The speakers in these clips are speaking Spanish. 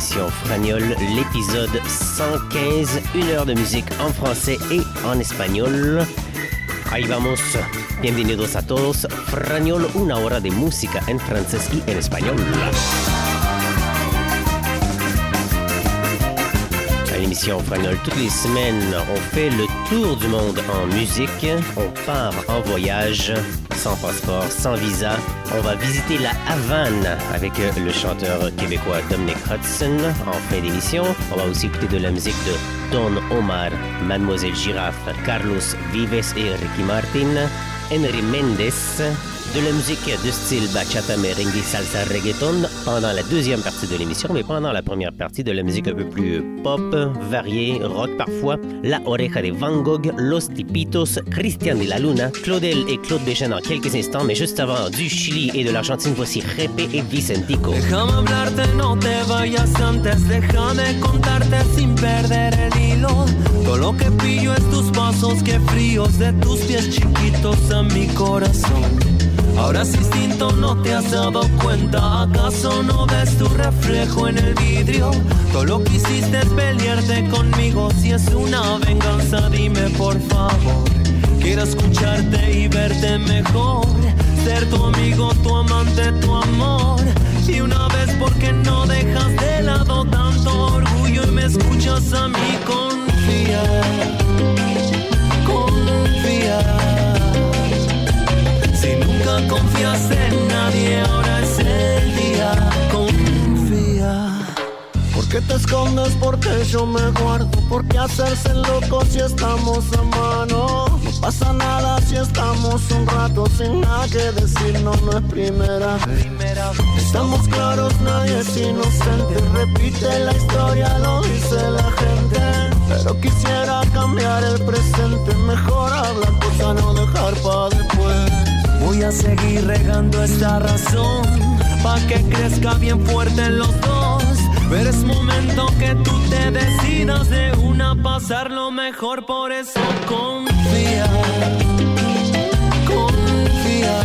L'émission Fragnol, l'épisode 115, une heure de musique en français et en espagnol. Ahí vamos, bienvenidos a todos, Fragnol, una hora de música en francés y en espagnol. À l'émission Fragnol, toutes les semaines, on fait le tour du monde en musique, on part en voyage sans passeport, sans visa. On va visiter la Havane avec euh, le chanteur québécois Dominic Hudson en fin d'émission. On va aussi écouter de la musique de Don Omar, Mademoiselle Giraffe, Carlos Vives et Ricky Martin, Henry Mendes, de la musique de style bachata, merengue, salsa, reggaeton pendant la deuxième partie de l'émission, mais pendant la première partie de la musique un peu plus pop, variée, rock parfois, La Oreja de Van Gogh, Los Tipitos, Christian de la Luna, Claudel et Claude Béchin dans quelques instants, mais juste avant du Chili et de l'Argentine, voici Repe et Vicentico. Lo que pillo es tus pasos, que fríos de tus pies chiquitos a mi corazón. Ahora es instinto, no te has dado cuenta. ¿Acaso no ves tu reflejo en el vidrio? Todo lo que hiciste es pelearte conmigo. Si es una venganza, dime por favor. Quiero escucharte y verte mejor. Ser tu amigo, tu amante, tu amor. Y una vez, porque no dejas de lado tanto orgullo y me escuchas a mí confiar? Confiaste en nadie, ahora es el día. Confía. ¿Por qué te escondes? Porque yo me guardo. ¿Por qué hacerse loco si estamos a mano? No pasa nada si estamos un rato sin nada que decir. No, no es primera. primera estamos claros, nadie es inocente. Repite la historia, lo dice la gente. Pero quisiera cambiar el presente. Mejor hablar, cosa no dejar para después. Voy a seguir regando esta razón pa' que crezca bien fuerte en los dos. Pero es momento que tú te decidas de una pasar lo mejor, por eso confía, confía.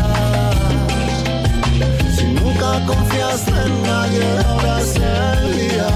Si nunca confiaste en nadie, ahora es el día,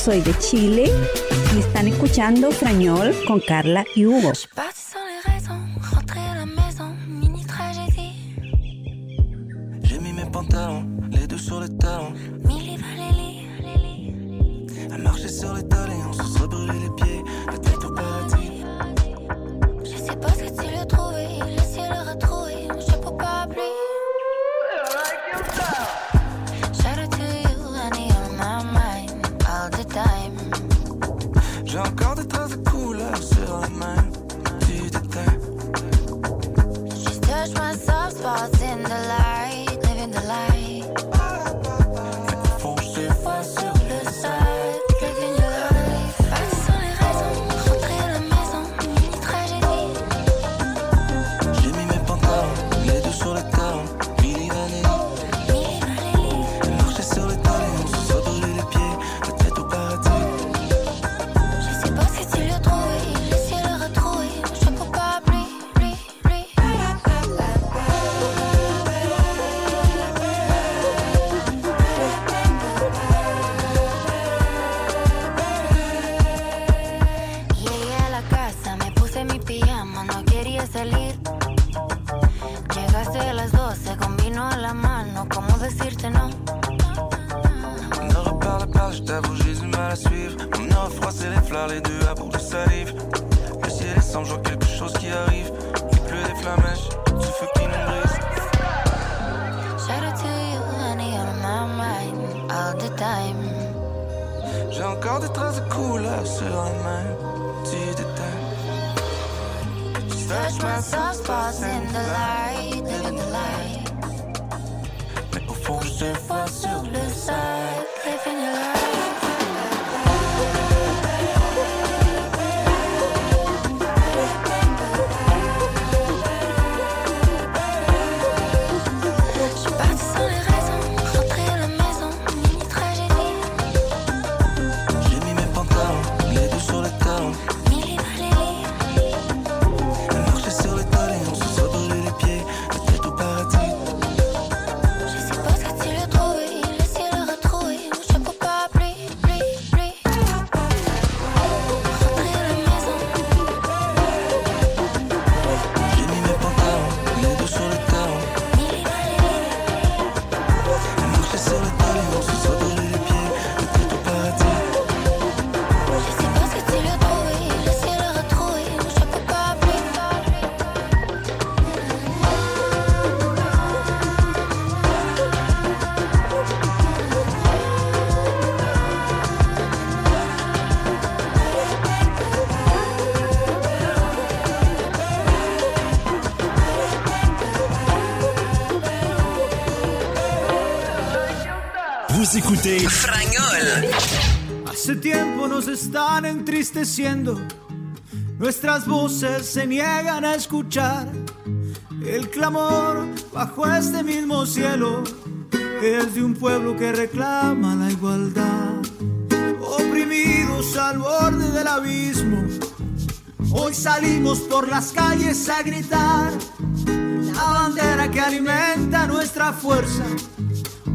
soy de Chile y están escuchando Frañol con Carla y Hugo. écoutez Hace tiempo nos están entristeciendo. Nuestras voces se niegan a escuchar. El clamor bajo este mismo cielo es de un pueblo que reclama la igualdad. Oprimidos al borde del abismo, hoy salimos por las calles a gritar. La bandera que alimenta nuestra fuerza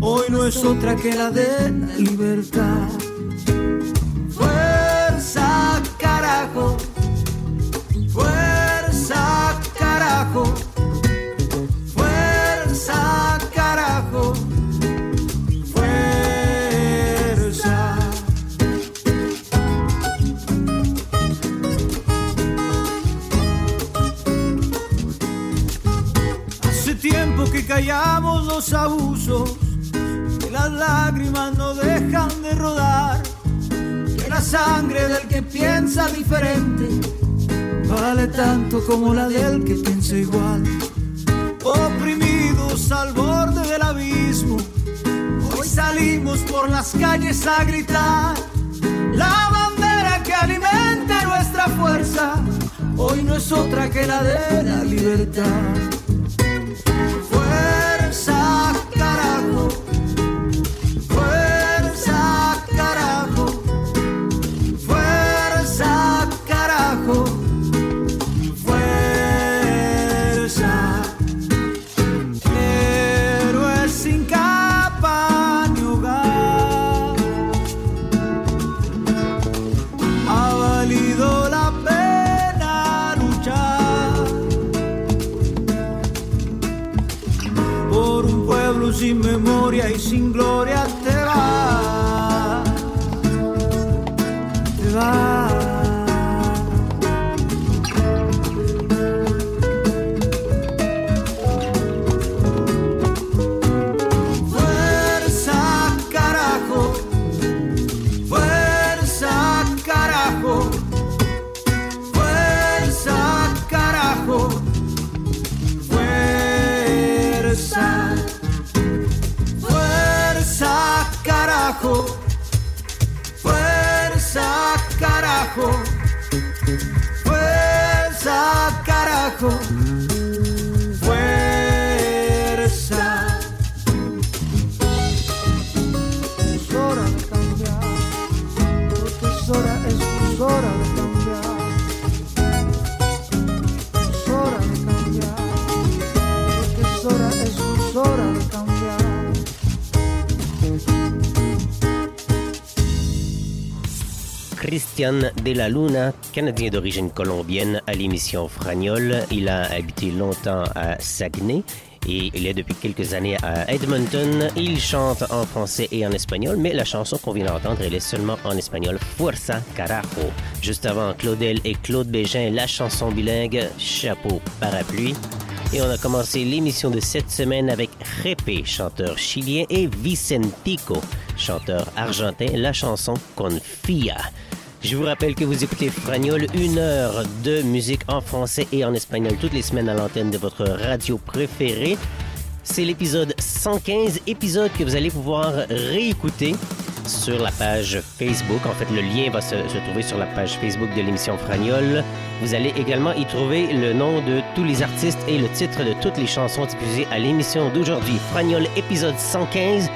hoy no es otra que la de la libertad. piensa diferente vale tanto como la del que piensa igual. Oprimidos al borde del abismo, hoy salimos por las calles a gritar. La bandera que alimenta nuestra fuerza, hoy no es otra que la de la libertad. sin gloria. Christian De La Luna, Canadien d'origine colombienne à l'émission Fragnol. Il a habité longtemps à Saguenay et il est depuis quelques années à Edmonton. Il chante en français et en espagnol, mais la chanson qu'on vient d'entendre, elle est seulement en espagnol, Fuerza Carajo. Juste avant, Claudel et Claude Bégin, la chanson bilingue, Chapeau Parapluie. Et on a commencé l'émission de cette semaine avec Jepe, chanteur chilien, et Vicentico, chanteur argentin, la chanson Confia. Je vous rappelle que vous écoutez Fragnol, une heure de musique en français et en espagnol toutes les semaines à l'antenne de votre radio préférée. C'est l'épisode 115, épisode que vous allez pouvoir réécouter sur la page Facebook. En fait, le lien va se, se trouver sur la page Facebook de l'émission Fragnol. Vous allez également y trouver le nom de tous les artistes et le titre de toutes les chansons diffusées à l'émission d'aujourd'hui. Fragnol, épisode 115.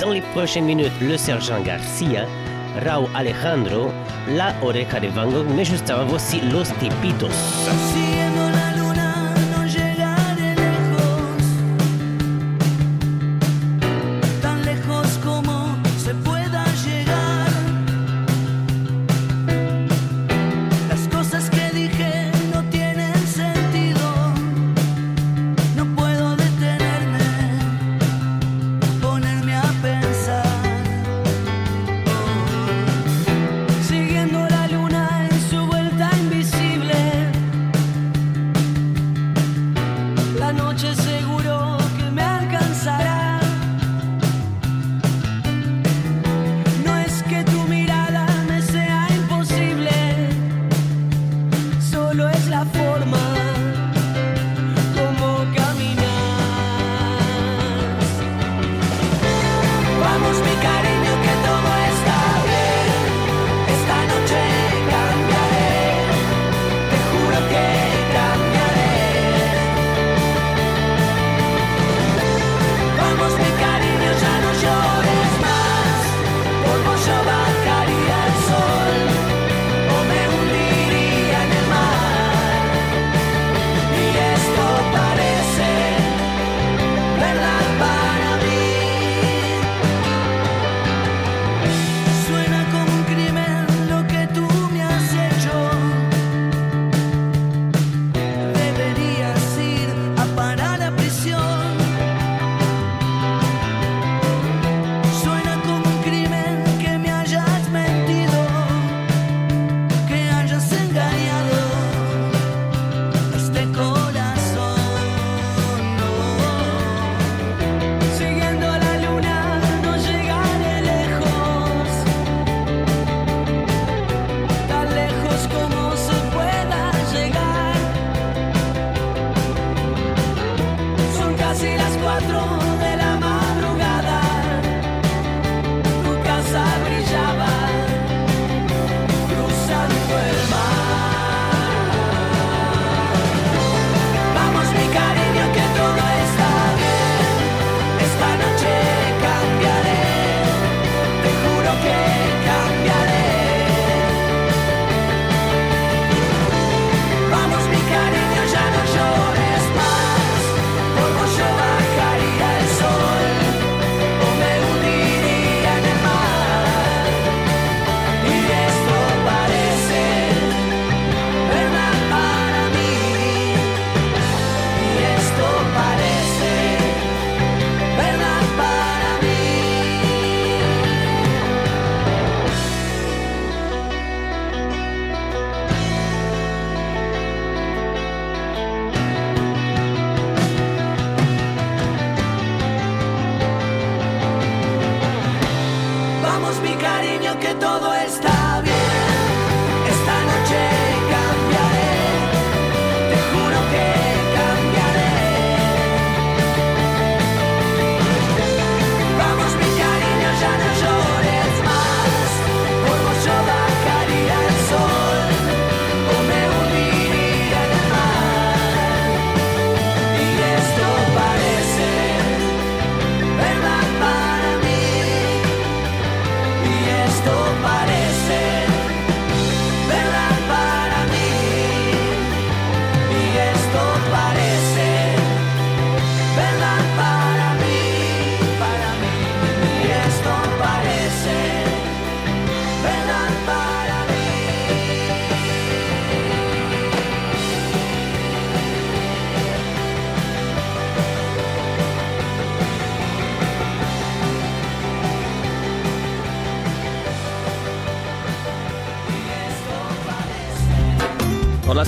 Dans les prochaines minutes, le sergent Garcia, Raúl Alejandro, La Oreja de Van Gogh, mais juste avant, voici Los Tipitos.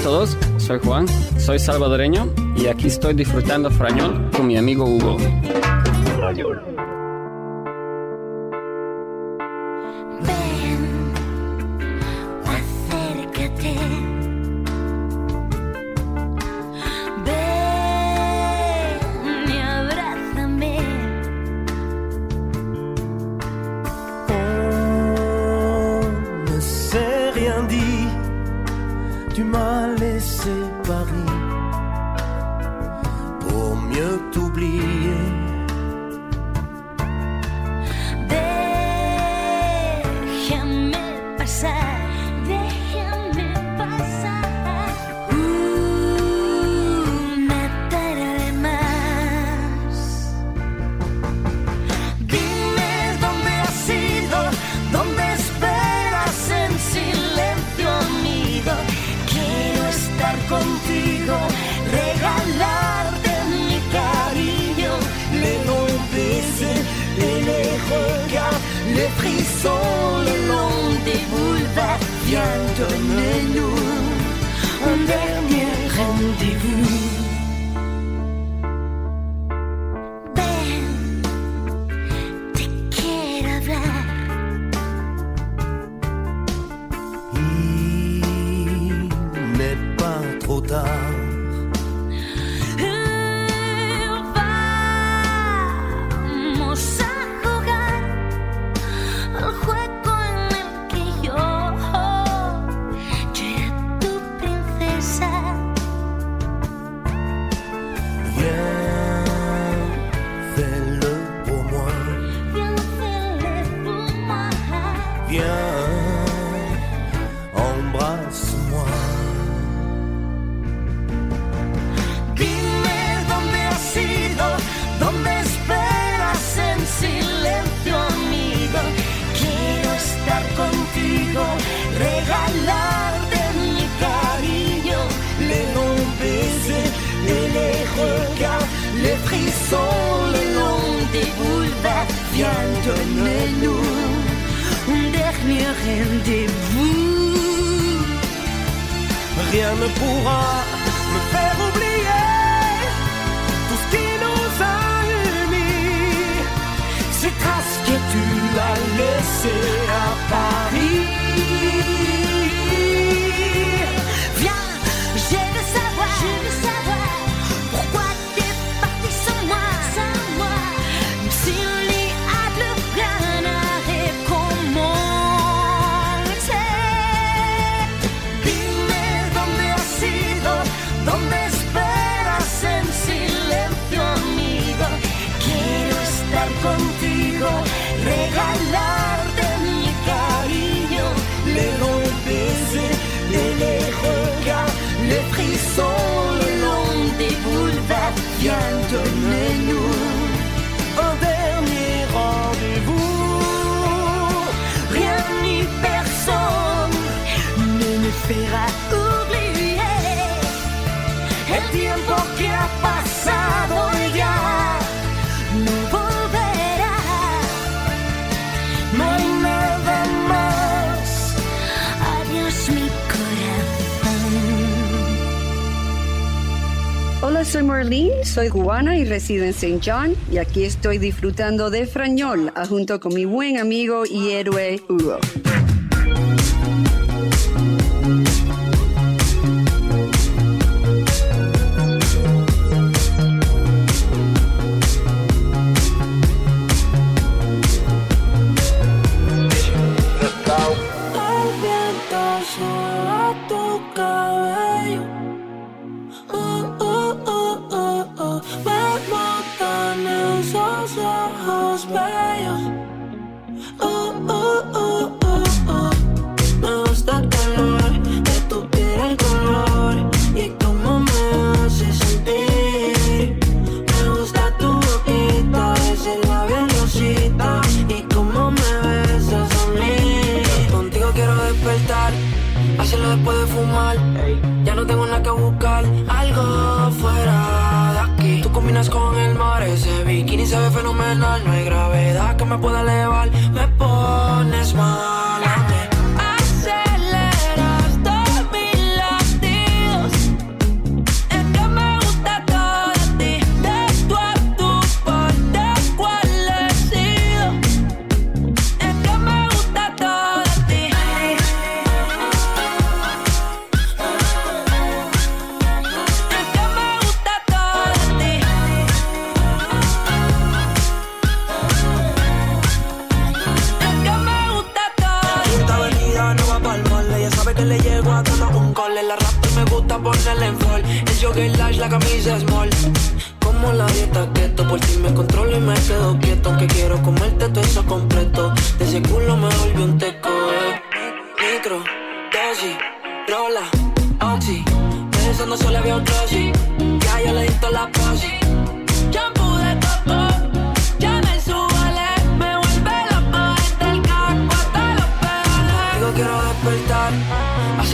todos, soy Juan, soy salvadoreño y aquí estoy disfrutando frañón con mi amigo Hugo. soy Marlene, soy cubana y resido en St. John y aquí estoy disfrutando de Frañol ah, junto con mi buen amigo y héroe Hugo. Que le llego a todo un call. La rap me gusta ponerle en fall. El jogger lash, la camisa small. Como la dieta keto, por si me controlo y me quedo quieto. Aunque quiero comerte todo eso completo. De ese culo me volvió un teco, eh. Micro, dosis, rola, oxi. Pensando solo había otro sí. Ya yo le la posi.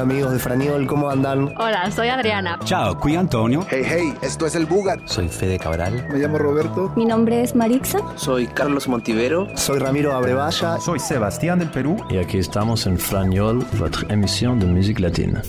Hola amigos de Franiol, ¿cómo andan? Hola, soy Adriana. Ciao, qui Antonio. Hey, hey, esto es el Bugat. Soy Fede Cabral. Me llamo Roberto. Mi nombre es Marixa. Soy Carlos Montivero. Soy Ramiro Abrevaya. Soy Sebastián del Perú. Et aquí estamos en Fragnol, votre émission de musique latine.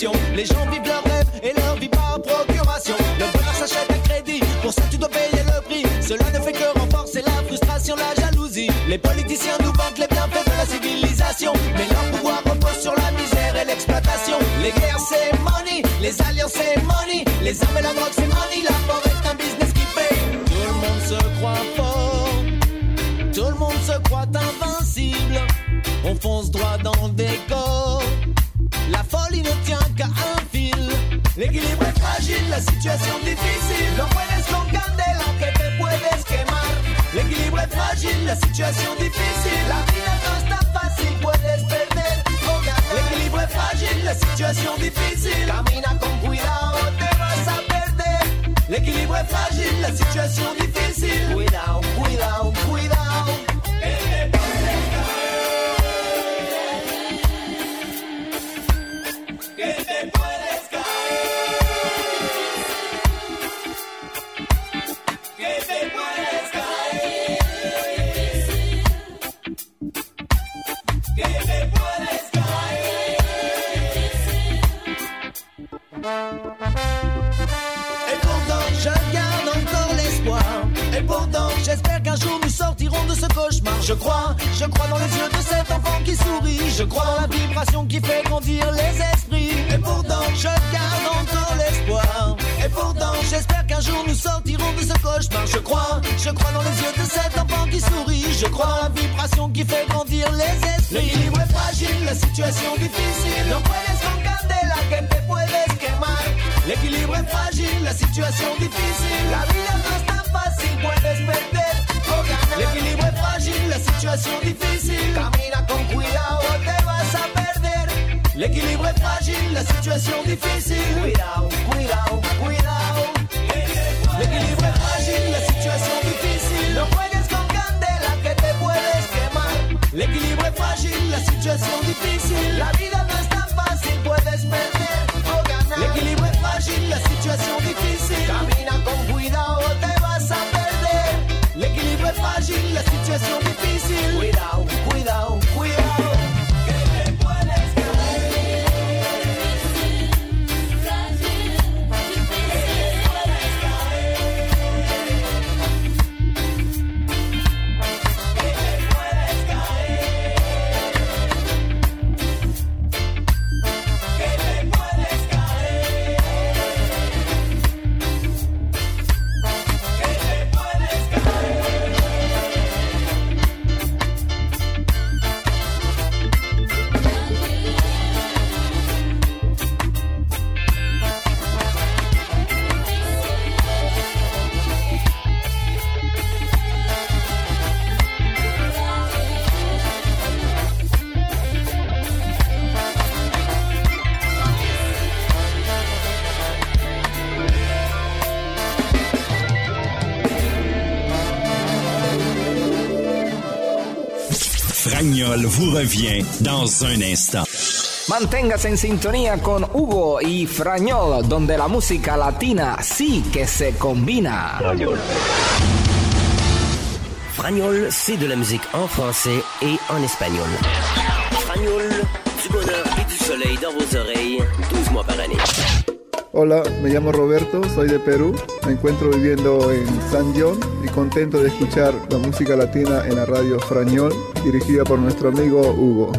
Les gens vivent leurs rêves et leur vie par procuration. Le bonheur s'achète à crédit, pour ça tu dois payer le prix. Cela ne fait que renforcer la frustration, la jalousie. Les politiciens nous vantent les bienfaits de la civilisation. Mais leur pouvoir repose sur la misère et l'exploitation. Les guerres c'est money, les alliances c'est money. Les armes et la drogue c'est money, la mort est un business qui paye. Tout le monde se croit fort, tout le monde se croit invincible. On fonce droit dans le décor. La folie ne tient qu'à un fil. L'équilibre est fragile, la situation difficile. No puedes con candela que te puedes quemar. L'équilibre est fragile, la situation difficile. La vida no es tan fácil, puedes perder o ganar. L'équilibre est fragile, la situation difficile. Camina con cuidado, te vas a perder. L'équilibre est fragile, la situation difficile. Cuidado, cuidado, cuidado. Je crois, je crois dans les yeux de cet enfant qui sourit. Je crois dans la vibration qui fait grandir les esprits. Et pourtant, je garde encore l'espoir. Et pourtant, j'espère qu'un jour nous sortirons de ce cauchemar. Je crois, je crois dans les yeux de cet enfant qui sourit. Je crois dans la vibration qui fait grandir les esprits. L'équilibre est fragile, la situation difficile. No puedes con candela que te puedes quemar. L'équilibre est fragile, la situation difficile. La vida no es tan fácil, puedes perder situation difficile. Camina con cuidado, te vas a perder. L'équilibre est fragile, la situation difficile. Cuidado, cuidado, cuidado. L'équilibre est fragile, la situation difficile. No juegues con candela que te puedes quemar. L'équilibre est fragile, la situation difficile. La vida no es tan fácil, puedes perder o ganar. L'équilibre est fragile, la situation difficile. Camina con cuidado, Fragile, la difficile. Cuidado, cuidado, cuidado. Fragnol vous revient dans un instant. Manténgase en sintonía con Hugo y Frañol, donde la música latina sí que se combina. Fragnol, c'est de la musique en français et en espagnol. Fragnol, du bonheur et du soleil dans vos oreilles, 12 mois par année. Hola, me llamo Roberto, soy de Perú, me encuentro viviendo en San John y contento de escuchar la música latina en la radio Frañol, dirigida por nuestro amigo Hugo.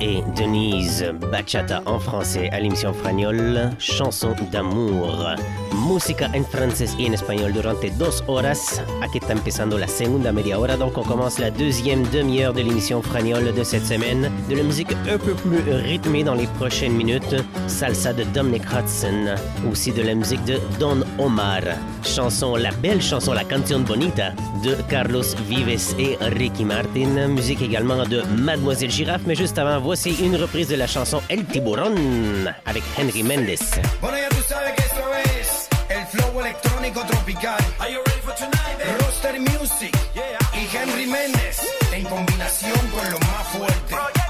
Et Denise Bachata en français à l'émission Fragnol, chanson d'amour música en francés y en espagnol durante dos horas. Aquí está empezando la segunda media hora, donc on commence la deuxième demi-heure de l'émission Fragnol de cette semaine. De la musique un peu plus rythmée dans les prochaines minutes, salsa de Dominic Hudson, aussi de la musique de Don Omar, chanson, la belle chanson, la canción bonita de Carlos Vives et Ricky Martin, musique également de Mademoiselle Girafe, mais juste avant, voici une reprise de la chanson El Tiburón avec Henry Mendes. Bueno, ya tropical. Roster Music y Henry Méndez en combinación con lo más fuerte.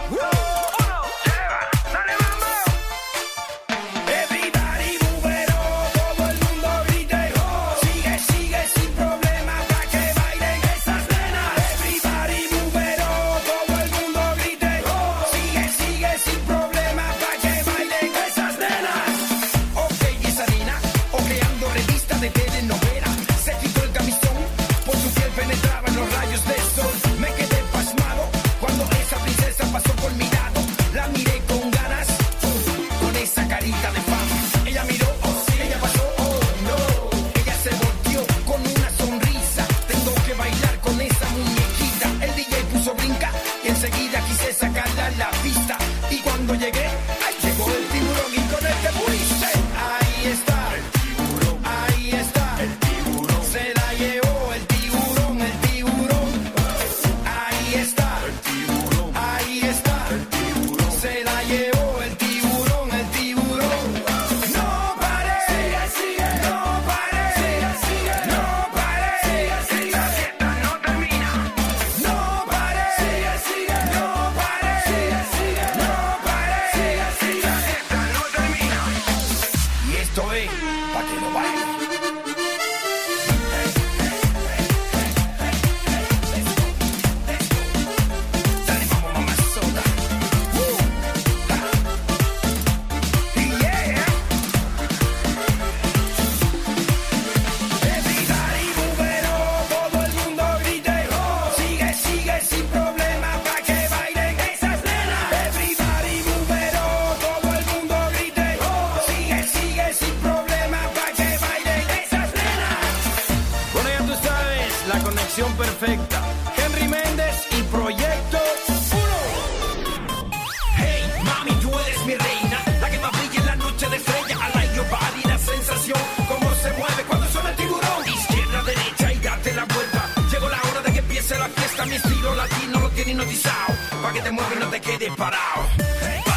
hipnotizado, pa' que te muevas y no te quedes parado.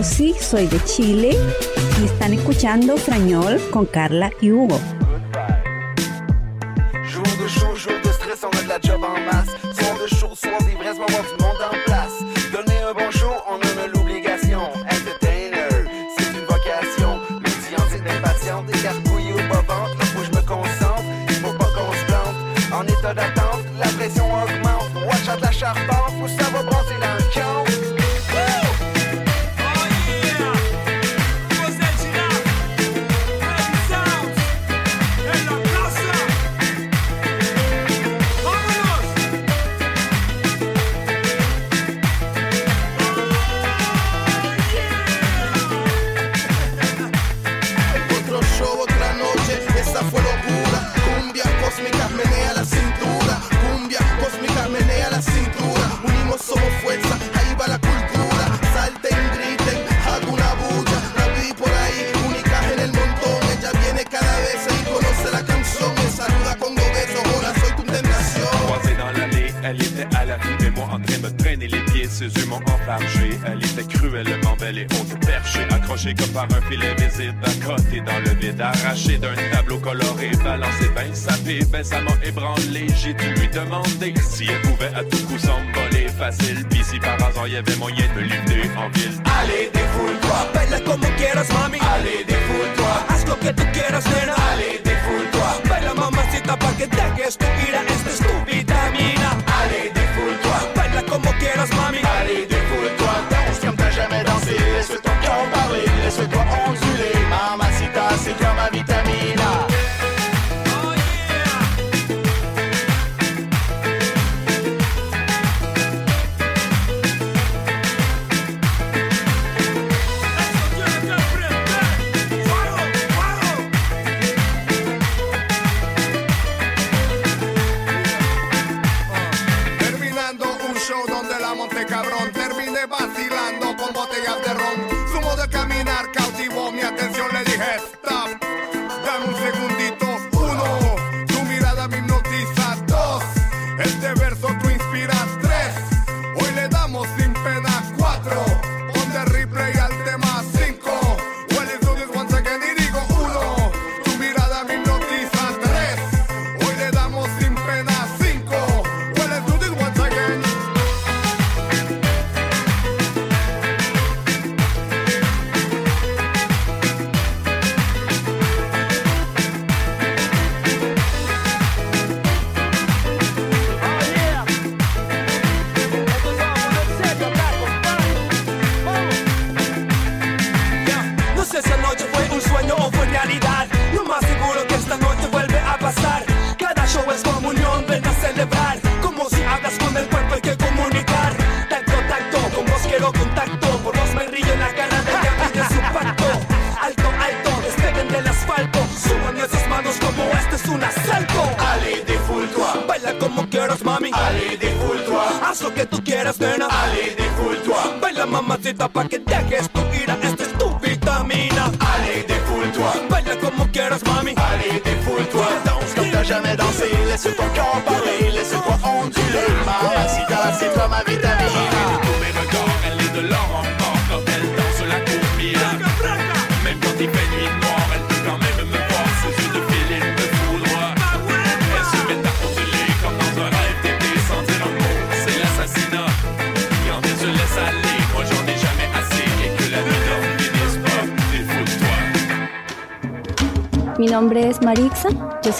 Rosy, soy de Chile y están escuchando Frañol con Carla y Hugo. debemos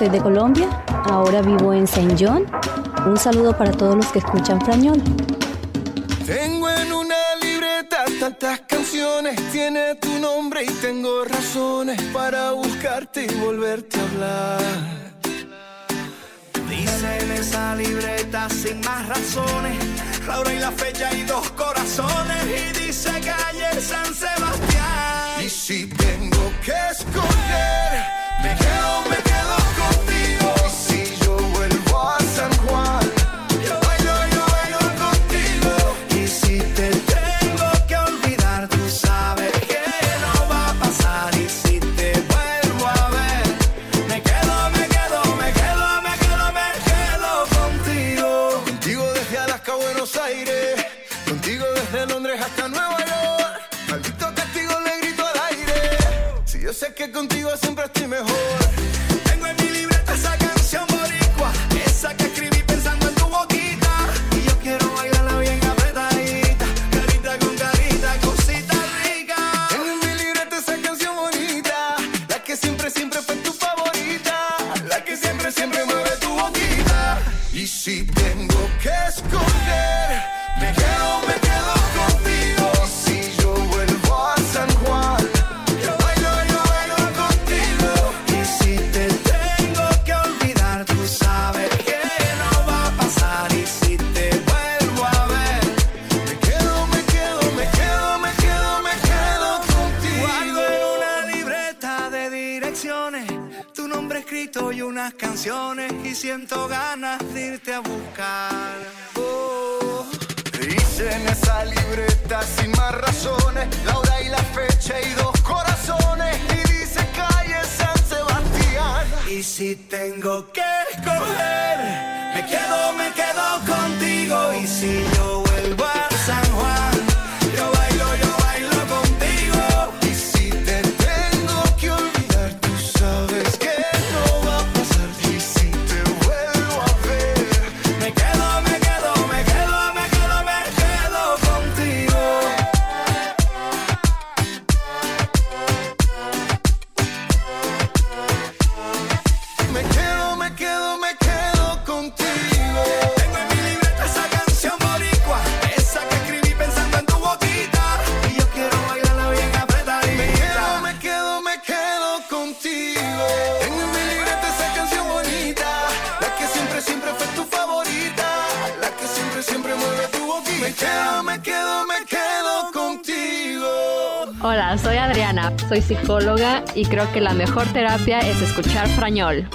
soy de Colombia, ahora vivo en Saint John. Un saludo para todos los que escuchan Frañol. Tengo en una libreta tantas canciones, tiene tu nombre y tengo razones para buscarte y volverte a hablar. Dice en esa libreta sin más razones, la hora y la fecha y dos corazones y dice calle San Sebastián. Y si tengo que escoger, me quedo, me quedo. contigo siempre la hora y la fecha y dos corazones. Y dice calle San Sebastián. Y si tengo que escoger, me quedo, me quedo contigo. Y si soy psicóloga y creo que la mejor terapia es escuchar frañol.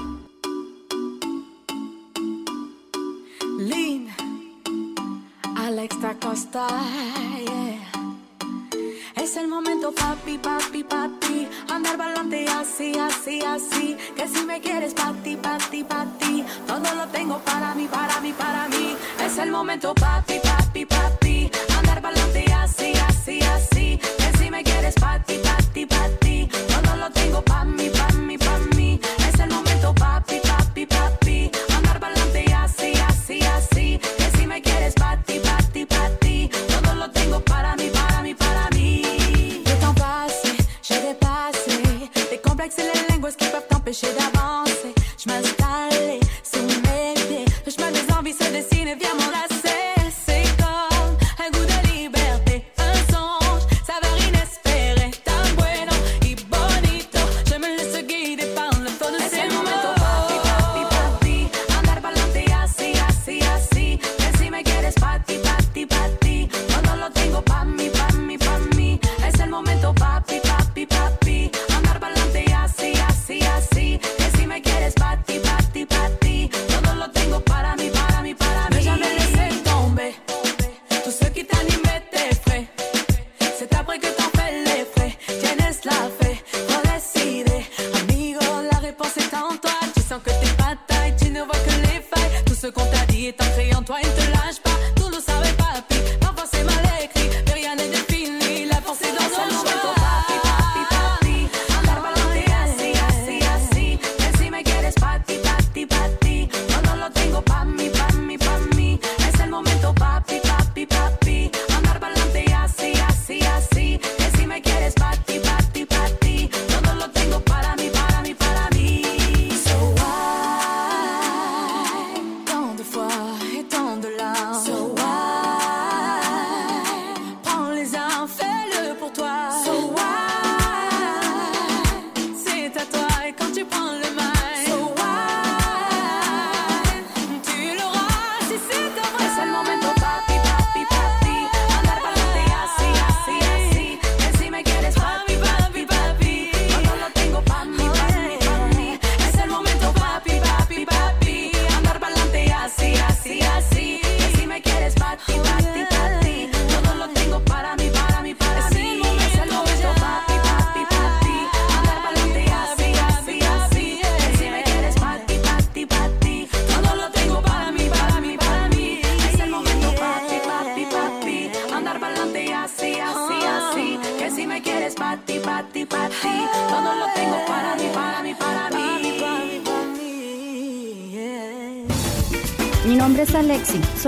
avec ses les lingues qui peuvent t'empêcher d'avancer.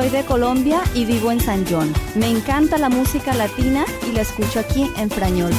Soy de Colombia y vivo en San John. Me encanta la música latina y la escucho aquí en Frañol.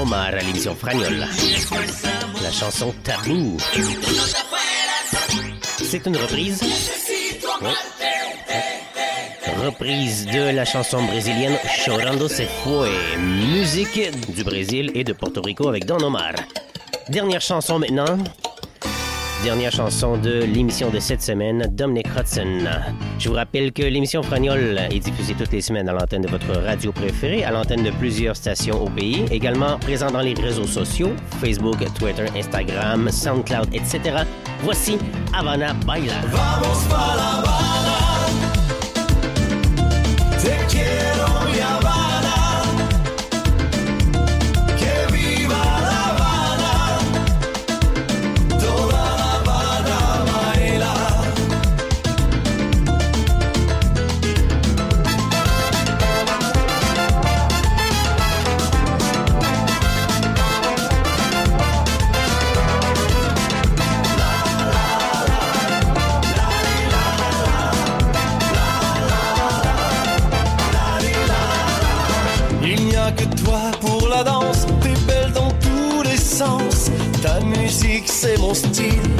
Omar à l'émission Fragnol. La chanson Tabou. C'est une reprise. Reprise de la chanson brésilienne Chorando se fue. Musique du Brésil et de Porto Rico avec Don Omar. Dernière chanson maintenant. Dernière chanson de l'émission de cette semaine, Dominic Hudson. Je vous rappelle que l'émission Fragnol est diffusée toutes les semaines à l'antenne de votre radio préférée, à l'antenne de plusieurs stations au pays, également présent dans les réseaux sociaux, Facebook, Twitter, Instagram, SoundCloud, etc. Voici Havana Baila. C'est mon style.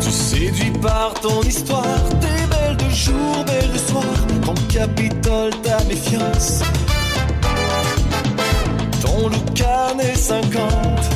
Tu séduis par ton histoire, t'es belle de jour, belle de soir. Ton capitole, ta méfiance. Ton look années 50.